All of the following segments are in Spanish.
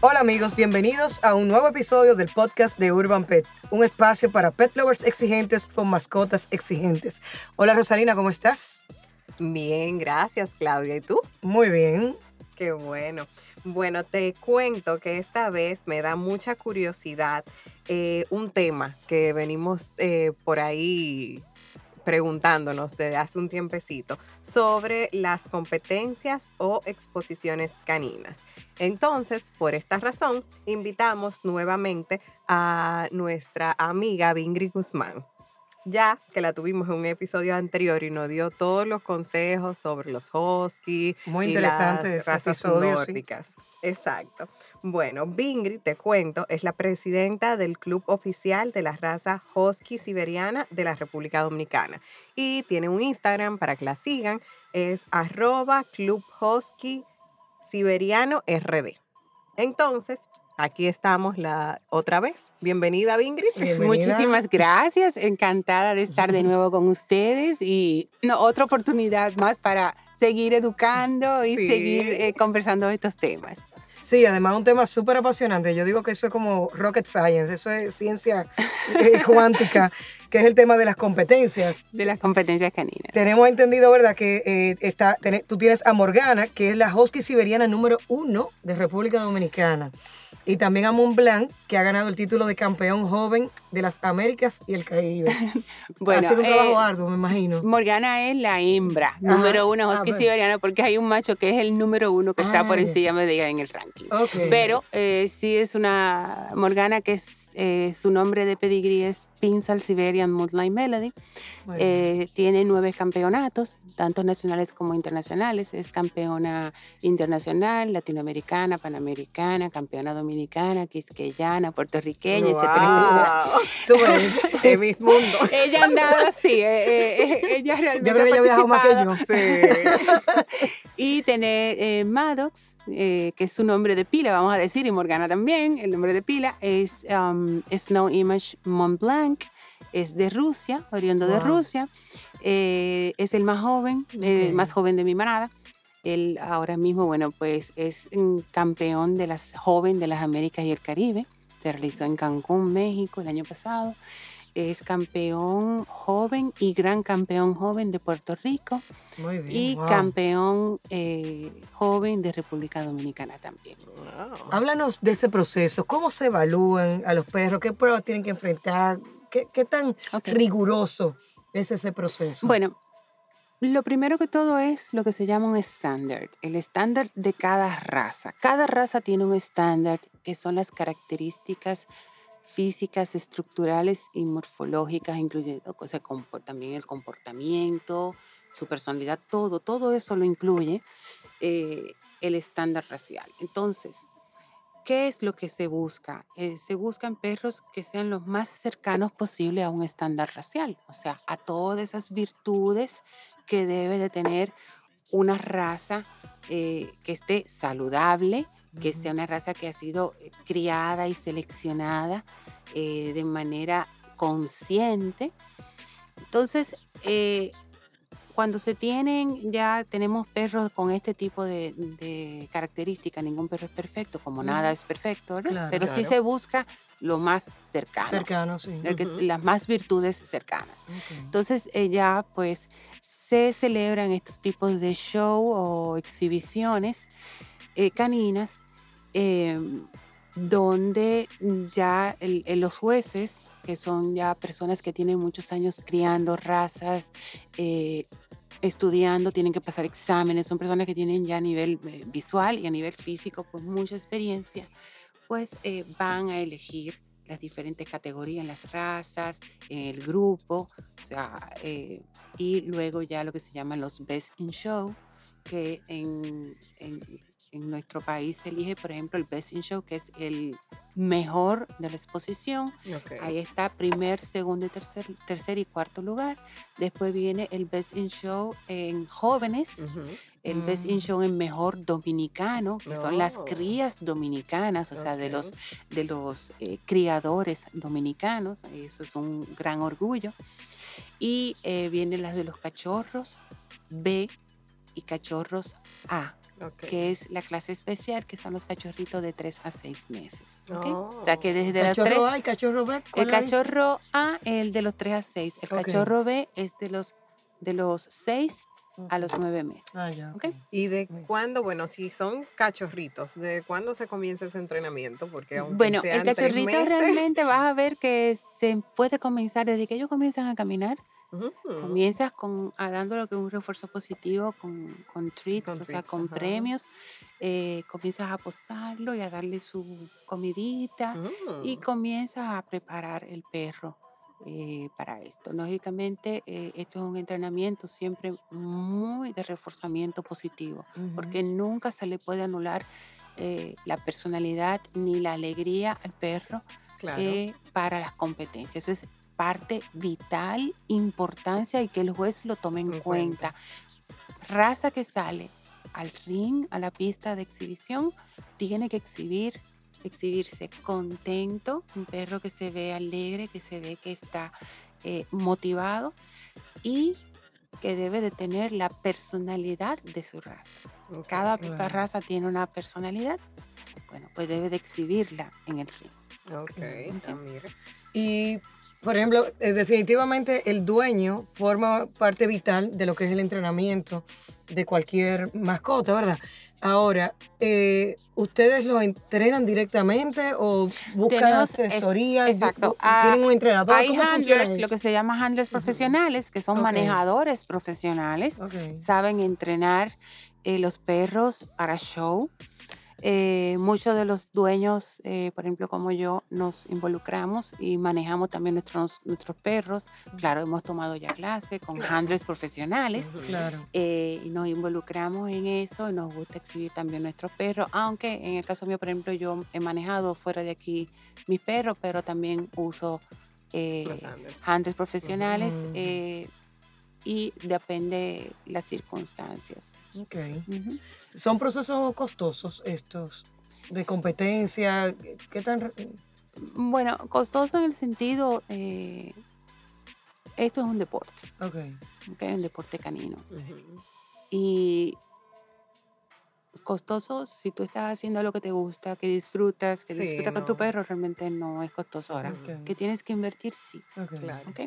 Hola amigos, bienvenidos a un nuevo episodio del podcast de Urban Pet, un espacio para pet lovers exigentes con mascotas exigentes. Hola Rosalina, ¿cómo estás? Bien, gracias Claudia. ¿Y tú? Muy bien. Qué bueno. Bueno, te cuento que esta vez me da mucha curiosidad eh, un tema que venimos eh, por ahí preguntándonos desde hace un tiempecito sobre las competencias o exposiciones caninas. Entonces, por esta razón, invitamos nuevamente a nuestra amiga Vingri Guzmán, ya que la tuvimos en un episodio anterior y nos dio todos los consejos sobre los husky Muy y interesante las ese razas episodio, sí. Exacto. Bueno, Vingri, te cuento, es la presidenta del club oficial de la raza Husky Siberiana de la República Dominicana. Y tiene un Instagram para que la sigan, es arroba Club Husky Siberiano RD. Entonces, aquí estamos la otra vez. Bienvenida, Vingri. Bienvenida. Muchísimas gracias, encantada de estar de nuevo con ustedes y no, otra oportunidad más para seguir educando y Sí. seguir eh, conversando de estos temas. Sí, además un tema súper apasionante. Yo digo que eso es como rocket science, eso es ciencia eh, cuántica, que es el tema de las competencias. De las competencias caninas. Tenemos entendido, ¿verdad?, que eh, está, tene- tú tienes a Morgana, que es la husky siberiana número uno de República Dominicana. Y también a Mont Blanc, que ha ganado el título de campeón joven de las Américas y el Caribe. Bueno, ha sido un trabajo eh, arduo, me imagino. Morgana es la hembra número uno Ah, husky bueno. siberiana porque hay un macho que es el número uno que está Ah, por encima de ella en el ranking. Pero eh, sí es una Morgana que es, eh, su nombre de pedigrí es Pinsal Siberian Moonlight Melody. Eh, tiene nueve campeonatos, tanto nacionales como internacionales. Es campeona internacional, latinoamericana, panamericana, campeona dominicana, quisqueyana, puertorriqueña, etcétera, Wow. Tú ves. Es mis mundo. etcétera. Ella andaba así, eh, eh, ella realmente Yo creo que ella ha viajado más que yo. participado. Y tener eh, Maddox, eh, que es su nombre de pila, vamos a decir, y Morgana también, el nombre de pila es um, Snow Image Mont Blanc, es de Rusia, oriundo de Wow. Rusia, eh, es el más joven, el Ok. más joven de mi manada. Él ahora mismo, bueno, pues es mm, campeón de las joven de las Américas y el Caribe. Se realizó en Cancún, México, el año pasado. Es campeón joven y gran campeón joven de Puerto Rico Muy bien. y wow. campeón eh, joven de República Dominicana también. Háblanos de ese proceso. ¿Cómo se evalúan a los perros? ¿Qué pruebas tienen que enfrentar? ¿Qué, qué tan riguroso es ese proceso? Bueno, lo primero que todo es lo que se llama un estándar, el estándar de cada raza. Cada raza tiene un estándar que son las características físicas, estructurales y morfológicas, incluyendo o sea, también el comportamiento, su personalidad, todo, todo eso lo incluye eh, el estándar racial. Entonces, ¿qué es lo que se busca? Eh, se buscan perros que sean los más cercanos posible a un estándar racial, o sea, a todas esas virtudes que debe de tener una raza eh, que esté saludable, que sea una raza que ha sido eh, criada y seleccionada eh, de manera consciente. Entonces, cuando se tienen, ya tenemos perros con este tipo de, de características, ningún perro es perfecto, como nada es perfecto, ¿verdad? Claro, Pero sí se busca lo más cercano, Cercano, sí. las más virtudes cercanas. Entonces, eh, ya pues se celebran estos tipos de show o exhibiciones eh, caninas eh, donde ya los jueces, que son ya personas que tienen muchos años criando razas, eh, estudiando, tienen que pasar exámenes, son personas que tienen ya a nivel eh, visual y a nivel físico pues mucha experiencia, pues eh, van a elegir las diferentes categorías las razas, en el grupo, o sea, y luego ya lo que se llaman los Best in Show, que en- en nuestro país se elige, por ejemplo, el Best in Show, que es el mejor de la exposición. Ahí está primer, segundo, y tercer, tercer y cuarto lugar. Después viene el Best in Show en jóvenes, el Best in Mm. Show en mejor dominicano, que son las Oh. crías dominicanas, o sea, de los, de los eh, criadores dominicanos. Eso es un gran orgullo. Y eh, vienen las de los cachorros B y cachorros A, Ok. que es la clase especial, que son los cachorritos de 3 a 6 meses. ¿ok? Oh. O sea que desde los Cachorro 3 A y cachorro B. el ¿cuál es? cachorro A, el de los 3 a 6. El Ok. cachorro B es de los, de los 6 a los 9 meses. Ah, ya. ¿Y de cuándo, bueno, si son cachorritos, de cuándo se comienza ese entrenamiento? Porque aunque Bueno, el sean tres cachorrito meses- realmente vas a ver que se puede comenzar desde que ellos comienzan a caminar. Comienzas con, a dando lo que es un refuerzo positivo con, con treats, Con o sea, treats, con ajá. premios. eh, comienzas a posarlo y a darle su comidita. y Mm. comienzas a preparar el perro eh, para esto. Lógicamente, eh, esto es un entrenamiento siempre muy de reforzamiento positivo, porque nunca se le puede anular eh, la personalidad ni la alegría al perro Claro. eh, para las competencias. Eso es parte vital, importancia y que el juez lo tome en En cuenta. cuenta. Raza que sale al ring, a la pista de exhibición, tiene que exhibir, exhibirse contento, un perro que se ve alegre, que se ve que está eh, motivado y que debe de tener la personalidad de su raza. Ok. Cada raza tiene una personalidad, bueno, pues debe de exhibirla en el ring. Ok, ah, mira. Y, por ejemplo, eh, definitivamente el dueño forma parte vital de lo que es el entrenamiento de cualquier mascota, ¿verdad? Ahora, eh, ¿ustedes lo entrenan directamente o buscan Tenemos, es- asesoría? exacto. Bu- Ah, ¿Tienen un entrenador? Hay ¿Cómo funciona handlers, lo que se llama handlers profesionales, que son Ok. manejadores profesionales. Ok. saben entrenar eh, los perros para show. Eh, muchos de los dueños, eh, por ejemplo, como yo, nos involucramos y manejamos también nuestros, nuestros perros. Claro, hemos tomado ya clase con Claro. handlers profesionales. Claro. eh, y nos involucramos en eso y nos gusta exhibir también nuestros perros, aunque en el caso mío, por ejemplo, yo he manejado fuera de aquí mis perros, pero también uso eh, handlers. handlers profesionales eh, y depende las circunstancias. Ok. Ujú. ¿Son procesos costosos estos de competencia? ¿Qué tan...? Bueno, costoso en el sentido, eh, esto es un deporte, Ok. ¿ok? un deporte canino. Y costoso si tú estás haciendo lo que te gusta, que disfrutas, que Sí, disfrutas con tu perro, realmente no es costoso ahora. Ok. Que tienes que invertir, sí. ok. Claro. ¿ok?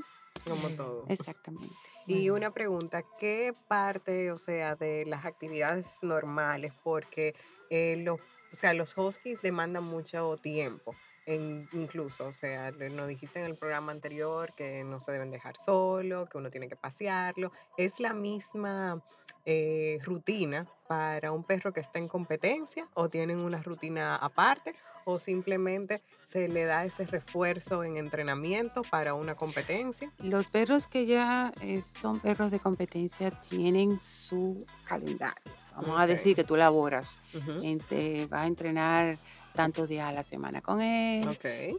Como todo. Exactamente. Y una pregunta, ¿qué parte, o sea, de las actividades normales? Porque eh, los, o sea, los huskies demandan mucho tiempo, en- incluso, o sea, nos dijiste en el programa anterior que no se deben dejar solo, que uno tiene que pasearlo. ¿Es la misma eh, rutina para un perro que está en competencia o tienen una rutina aparte? ¿O simplemente se le da ese refuerzo en entrenamiento para una competencia? Los perros que ya eh, son perros de competencia tienen su calendario. Vamos a decir que tú laboras, Ujú. entre, vas a entrenar tantos días a la semana con él,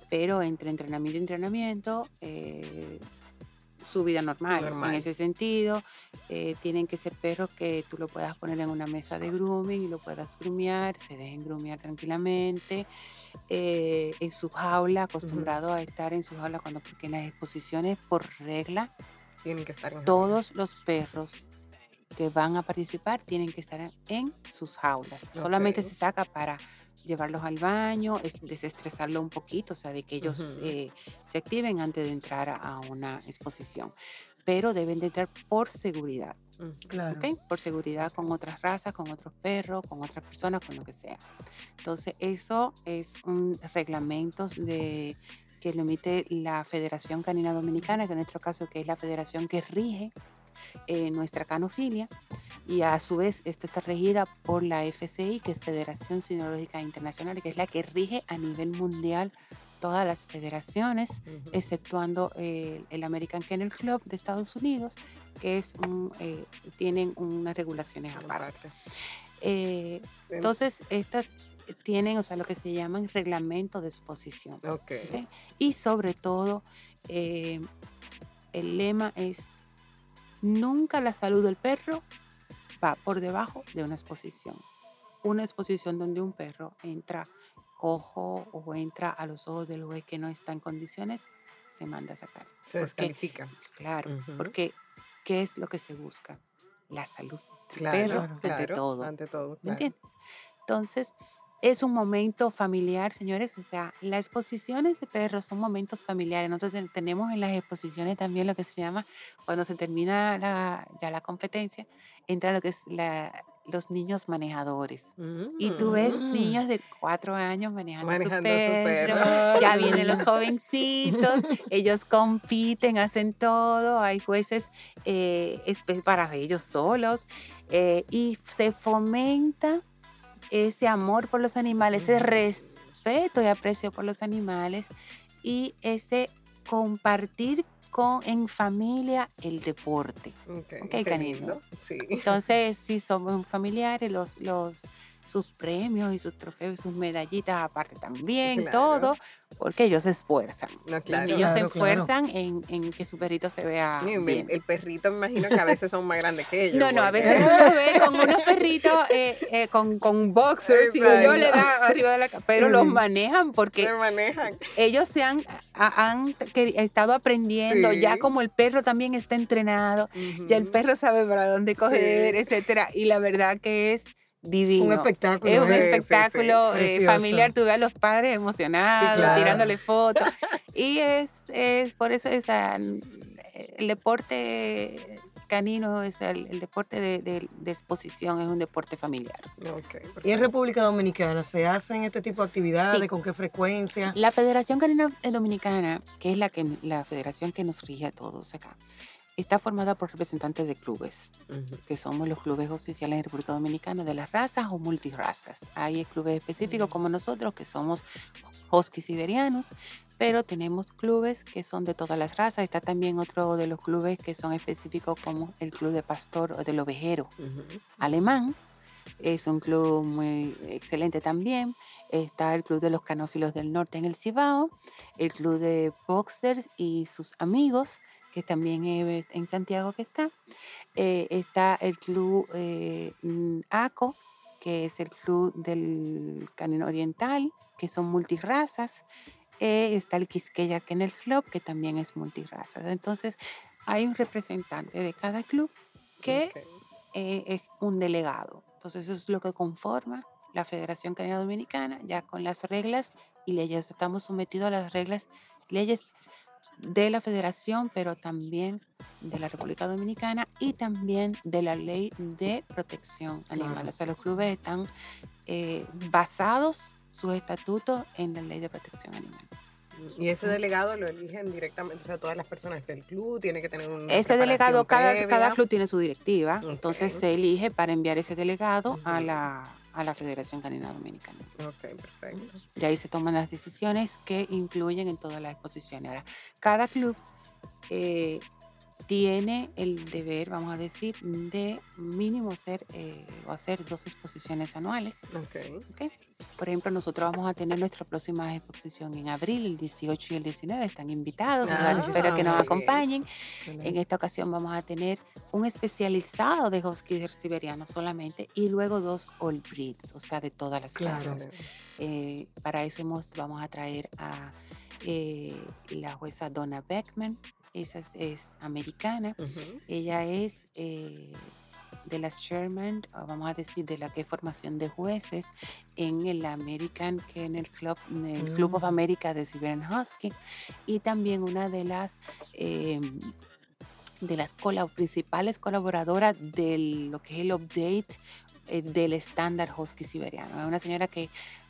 pero entre entrenamiento y entrenamiento, eh, su vida normal. Normal. En ese sentido, eh, tienen que ser perros que tú lo puedas poner en una mesa de grooming y lo puedas grumear, se dejen grumear tranquilamente, eh, en su jaula, acostumbrado a estar en su jaula cuando, porque en las exposiciones, por regla, Tienen que estar en jaula. todos los perros que van a participar tienen que estar en, sus jaulas. Solamente se saca para llevarlos al baño, es- desestresarlo un poquito, o sea, de que ellos eh, se activen antes de entrar a, una exposición. Pero deben de entrar por seguridad, Ujú. Claro. Por seguridad con otras razas, con otros perros, con otras personas, con lo que sea. Entonces, eso es un reglamento de que lo emite la Federación Canina Dominicana, que en nuestro caso que es la federación que rige eh, nuestra canofilia, y a su vez esta está regida por la FCI, que es Federación Cinológica Internacional, que es la que rige a nivel mundial todas las federaciones, exceptuando eh, el American Kennel Club de Estados Unidos, que es un, eh, tienen unas regulaciones aparte. Eh, Em, entonces, estas tienen, o sea, lo que se llaman reglamento de exposición. Y sobre todo, eh, el lema es, nunca la salud del perro va por debajo de una exposición. Una exposición donde un perro entra cojo o entra a los ojos del juez que no está en condiciones, se manda a sacar. Se descalifica. claro, porque ¿qué es lo que se busca? La salud del Claro, perro Claro. ante todo. Ante todo, ¿Me entiendes? Entonces, es un momento familiar, señores. O sea, las exposiciones de perros son momentos familiares. Nosotros ten- tenemos en las exposiciones también lo que se llama, cuando se termina la- ya la competencia, entra lo que es la- los niños manejadores. Y tú ves Mm. niños de cuatro años manejando, Manejando su perro. Ya vienen los jovencitos, ellos compiten, hacen todo. Hay jueces eh, para ellos solos. eh, y se fomenta ese amor por los animales, ese respeto y aprecio por los animales y ese compartir con, en familia el deporte. Ok, Ok, qué canino. Sí. Entonces, si somos familiares, los, los, sus premios y sus trofeos y sus medallitas aparte también, Claro. todo, porque ellos se esfuerzan. No, Los claro. niños se Claro, esfuerzan en, en que su perrito se vea Sí, bien. El, perrito me imagino que a veces son más grandes que ellos. No, no, a veces uno ve con unos perritos eh, eh, con, con boxers, y yo Exacto. le da arriba de la cabeza, pero los manejan porque manejan. ellos se han, a- han que- estado aprendiendo, ya como el perro también está entrenado, ya el perro sabe para dónde coger, Sí. etcétera, y la verdad que es divino. Un espectáculo. Es un Sí, ¿eh? sí, sí. espectáculo eh, Precioso. familiar, tú ves a los padres emocionados, claro. tirándole fotos. y es, es por eso esa, el deporte canino es el, el deporte de, de- de exposición, es un deporte familiar. Ok, Y en. República Dominicana, ¿se hacen este tipo de actividades? Sí. ¿Con qué frecuencia? La Federación Canina Dominicana, que es la, que, la federación que nos rige a todos acá, está formada por representantes de clubes. Ujú. que somos los clubes oficiales en República Dominicana de las razas o multirrazas. Hay clubes específicos como nosotros que somos huskies siberianos, pero tenemos clubes que son de todas las razas. Está también otro de los clubes que son específicos como el club de pastor o del ovejero Ujú. alemán. Es un club muy excelente también. Está el Club de los Canófilos del Norte en el Cibao, el Club de Boxers y sus amigos, que también es en Santiago que está. Eh, está el Club eh, mm, ACO, que es el Club del Canino Oriental, que son multirrazas. Eh, está el Quisqueya Kennel Club, que también es multirrazas. Entonces, hay un representante de cada club que Ok. eh, es un delegado. Entonces eso es lo que conforma la Federación Canina Dominicana, ya con las reglas y leyes. Estamos sometidos a las reglas, leyes de la Federación, pero también de la República Dominicana y también de la ley de protección animal. Claro. O sea, los clubes están eh, basados sus estatutos en la ley de protección animal. Y ese delegado lo eligen directamente, o sea, todas las personas del club tienen que tener un Ese delegado, cada, cada club tiene su directiva, entonces se elige para enviar ese delegado a, la, a la Federación Canina Dominicana. Ok, perfecto. Y ahí se toman las decisiones que influyen en todas las exposiciones. Ahora, cada club eh, tiene el deber, vamos a decir, de mínimo hacer eh, o hacer dos exposiciones anuales. Ok. ¿ok? Por ejemplo, nosotros vamos a tener nuestra próxima exposición en abril, el 18 y el 19. Están invitados, Ah, espero que nos muy bien. acompañen. En esta ocasión vamos a tener un especializado de huskies siberianos solamente y luego dos all breeds, o sea, de todas las Claro. razas. Eh, para eso hemos- vamos a traer a eh, la jueza Donna Beckman, esa es, es americana, ella es eh, de las Sherman, vamos a decir, de la que formación de jueces en el American Kennel Club, en el Club of Mm. America de Siberian Husky, y también una de las eh, de las principales colaboradoras de lo que es el update eh, del estándar husky siberiano. Es una señora que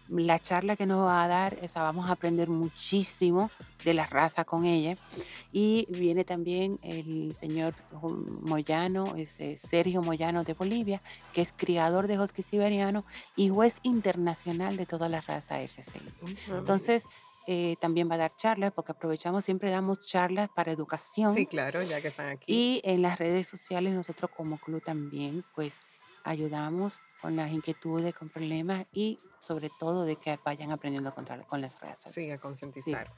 la charla que nos va a dar, o sea, vamos a aprender muchísimo de la raza con ella. Y viene también el señor Moyano, es, eh, Sergio Moyano de Bolivia, que es criador de husky siberiano y juez internacional de toda la raza FCI. Ah, Entonces, eh, también va a dar charlas, porque aprovechamos, siempre damos charlas para educación. Sí, claro, ya que están aquí. Y en las redes sociales nosotros como club también, pues ayudamos con las inquietudes, con problemas y sobre todo de que vayan aprendiendo contra, con las razas. Sí, a concientizar.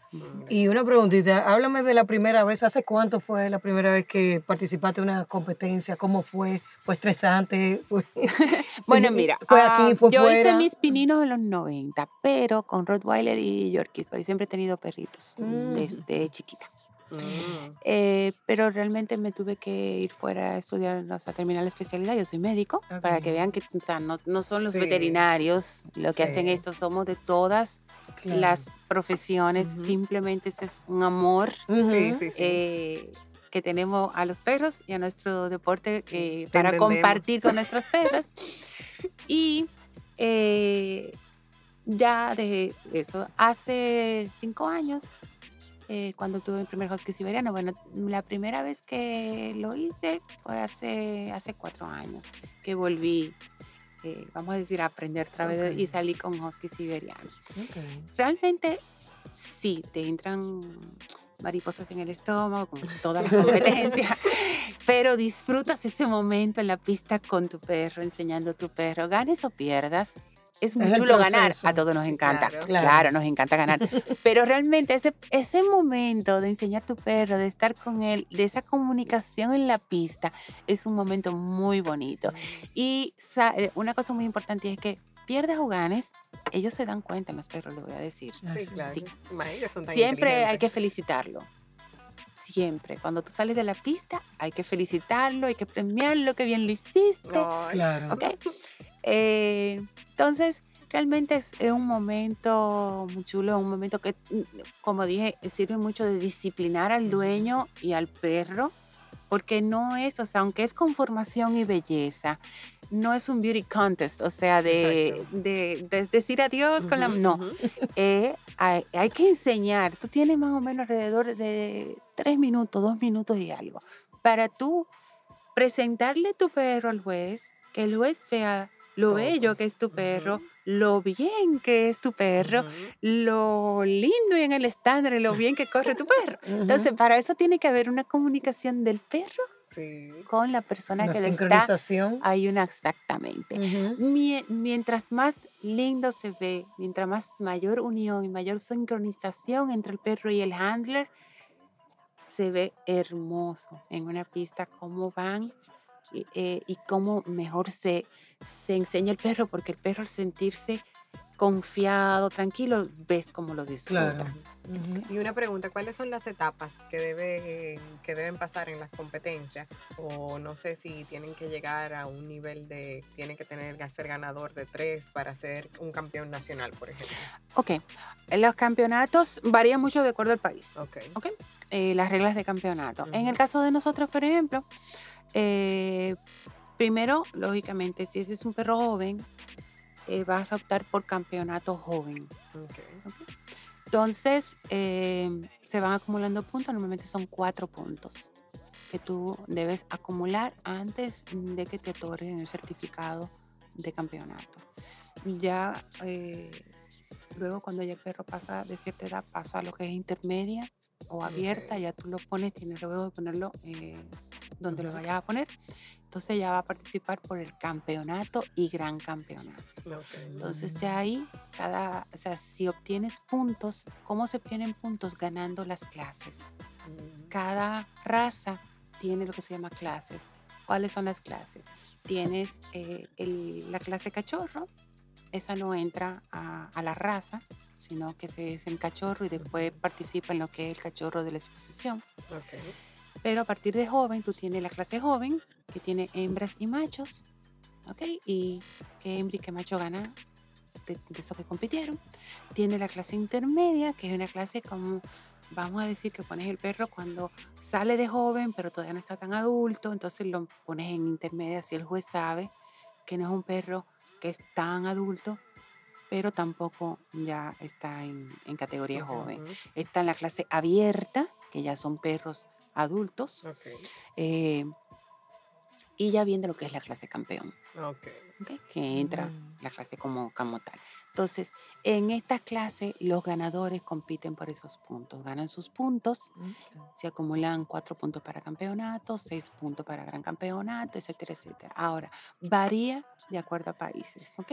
Y una preguntita, háblame de la primera vez, ¿hace cuánto fue la primera vez que participaste en una competencia? ¿Cómo fue? ¿Fue estresante? ¿Fue, Bueno, mira, fue ah, aquí, fue yo hice mis pininos en los 90, pero con Rottweiler y Yorkies, porque siempre he tenido perritos Mm. desde chiquita. Mm, Eh, pero realmente me tuve que ir fuera a estudiar, o sea, terminar la especialidad. Yo soy médico, para que vean que o sea, no, no son los Sí. veterinarios lo que hacen Sí. esto, somos de todas Claro. las profesiones, Ujú. simplemente ese es un amor sí, sí. eh, que tenemos a los perros y a nuestro deporte eh, para entendemos. compartir con nuestros perros. Y eh, ya de eso, hace cinco años, eh, cuando tuve el primer husky siberiano, bueno, la primera vez que lo hice fue hace, hace cuatro años, que volví, eh, vamos a decir, a aprender otra vez y Ok. salí con husky siberiano Ok. realmente sí, te entran mariposas en el estómago, como toda la competencia, pero disfrutas ese momento en la pista con tu perro, enseñando a tu perro, ganes o pierdas. Es muy Es chulo ganar, a todos nos encanta, Claro. claro. Claro. nos encanta ganar, pero realmente ese, ese momento de enseñar a tu perro, de estar con él, de esa comunicación en la pista, es un momento muy bonito. Y eh, una cosa muy importante es que pierdas o ganes, ellos se dan cuenta, los perros, lo voy a decir. Sí, claro. sí. Ma, ellos son tan Siempre hay que felicitarlo. Siempre. Cuando tú sales de la pista, hay que felicitarlo, hay que premiarlo, que bien lo hiciste. Ay, Claro. ¿Ok? Eh, entonces, realmente es, es un momento muy chulo, un momento que, como dije, sirve mucho de disciplinar al dueño y al perro, porque no es, o sea, aunque es conformación y belleza, no es un beauty contest, o sea, de, Exacto. de- de decir adiós con la... No, eh, hay, hay que enseñar. Tú tienes más o menos alrededor de tres minutos, dos minutos y algo, para tú presentarle tu perro al juez, que el juez vea lo Todo. bello que es tu perro, lo bien que es tu perro, lo lindo y en el estándar, lo bien que corre tu perro. Ujú. Entonces, para eso tiene que haber una comunicación del perro Sí. con la persona Una que le está. sincronización. Hay una exactamente. Mie- Mientras más lindo se ve, mientras más mayor unión y mayor sincronización entre el perro y el handler, se ve hermoso en una pista cómo van eh, y cómo mejor se, se enseña el perro, porque el perro al sentirse confiado, tranquilo, ves cómo lo disfruta. Claro. Y una pregunta, ¿cuáles son las etapas que, debe, que deben pasar en las competencias? O no sé si tienen que llegar a un nivel de, tienen que tener que ser ganador de tres para ser un campeón nacional, por ejemplo. Ok, los campeonatos varían mucho de acuerdo al país. Ok. ¿ok? Eh, las reglas de campeonato. En el caso de nosotros, por ejemplo, eh, primero, lógicamente, si ese es un perro joven, eh, vas a optar por campeonato joven. Entonces, eh, se van acumulando puntos, normalmente son cuatro puntos que tú debes acumular antes de que te otorguen el certificado de campeonato. Ya eh, luego cuando ya el perro pasa de cierta edad, pasa a lo que es intermedia o abierta, ya tú lo pones, tienes luego de ponerlo donde lo vayas a poner. Entonces ya va a participar por el campeonato y gran campeonato. ok. Entonces ya ahí, cada, o sea, si obtienes puntos, ¿cómo se obtienen puntos? Ganando las clases. Cada raza tiene lo que se llama clases. ¿Cuáles son las clases? Tienes eh, el- la clase cachorro, esa no entra a, a la raza, sino que se es el cachorro y después participa en lo que es el cachorro de la exposición. ok. Pero a partir de joven, tú tienes la clase joven, que tiene hembras y machos, ¿ok? Y qué hembra y qué macho gana de, de esos que compitieron. Tiene la clase intermedia, que es una clase como, vamos a decir que pones el perro cuando sale de joven, pero todavía no está tan adulto, entonces lo pones en intermedia, si el juez sabe que no es un perro que es tan adulto, pero tampoco ya está en, en categoría joven. Ujú, Está en la clase abierta, que ya son perros adultos, eh, y ya viene lo que es la clase campeón, que entra Mm. la clase como, como tal. Entonces, en estas clases, los ganadores compiten por esos puntos. Ganan sus puntos, se acumulan cuatro puntos para campeonato, seis puntos para gran campeonato, etcétera, etcétera. Ahora, varía de acuerdo a países, ¿ok?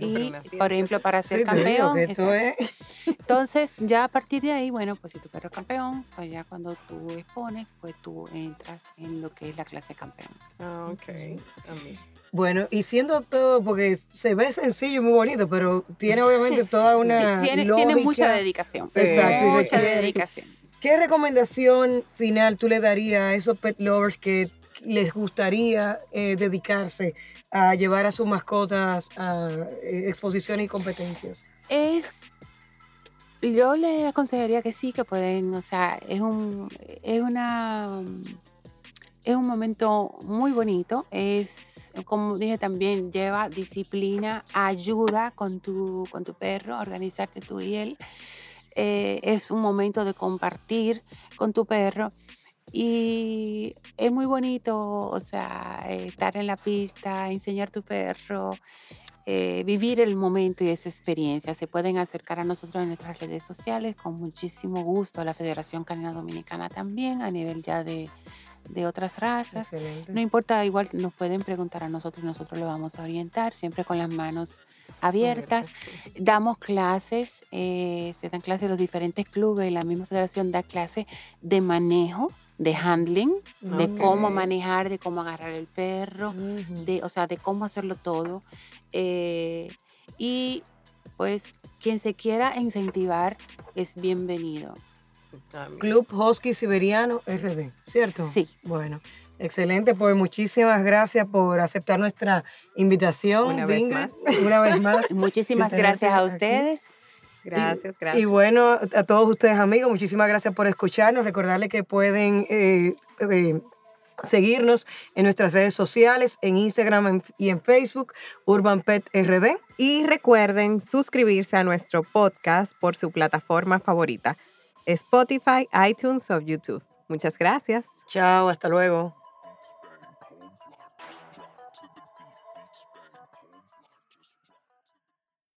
Y, por ejemplo, para ser Sí, te digo campeón, es- entonces, ya a partir de ahí, bueno, pues si tu perro es campeón, pues ya cuando tú expones, pues tú entras en lo que es la clase campeón. Ah, ok. A mí. Bueno, y siendo todo, porque se ve sencillo y muy bonito, pero tiene obviamente toda una. Sí, tiene, tiene mucha dedicación. Exacto, Mucha dedicación. ¿Qué recomendación final tú le darías a esos pet lovers que les gustaría eh, dedicarse a llevar a sus mascotas a eh, exposiciones y competencias? Es, yo le aconsejaría que sí, que pueden, o sea, es un, es una, es un momento muy bonito, es, como dije también, lleva disciplina, ayuda con tu, con tu perro, a organizarte tú y él. Eh, es un momento de compartir con tu perro y es muy bonito, o sea, estar en la pista, enseñar tu perro, eh, vivir el momento y esa experiencia. Se pueden acercar a nosotros en nuestras redes sociales con muchísimo gusto, a la Federación Canina Dominicana también, a nivel ya de, de otras razas. Excelente. No importa, igual nos pueden preguntar a nosotros nosotros lo vamos a orientar, siempre con las manos abiertas. Damos clases, eh, se dan clases los diferentes clubes, la misma federación da clases de manejo, de handling, de cómo manejar, de cómo agarrar el perro, de, o sea, de cómo hacerlo todo. eh, y pues quien se quiera incentivar es bienvenido. Club Husky Siberiano RD, ¿cierto? Sí. Bueno, excelente. Pues muchísimas gracias por aceptar nuestra invitación. Una vez Ingrid, más. Una vez más. Muchísimas gracias a aquí. ustedes. Gracias, Y gracias. bueno, a todos ustedes amigos, muchísimas gracias por escucharnos. Recordarles que pueden eh, eh, seguirnos en nuestras redes sociales, en Instagram y en Facebook, Urban Pet RD. Y recuerden suscribirse a nuestro podcast por su plataforma favorita, Spotify, iTunes o YouTube. Muchas gracias. Chao, hasta luego.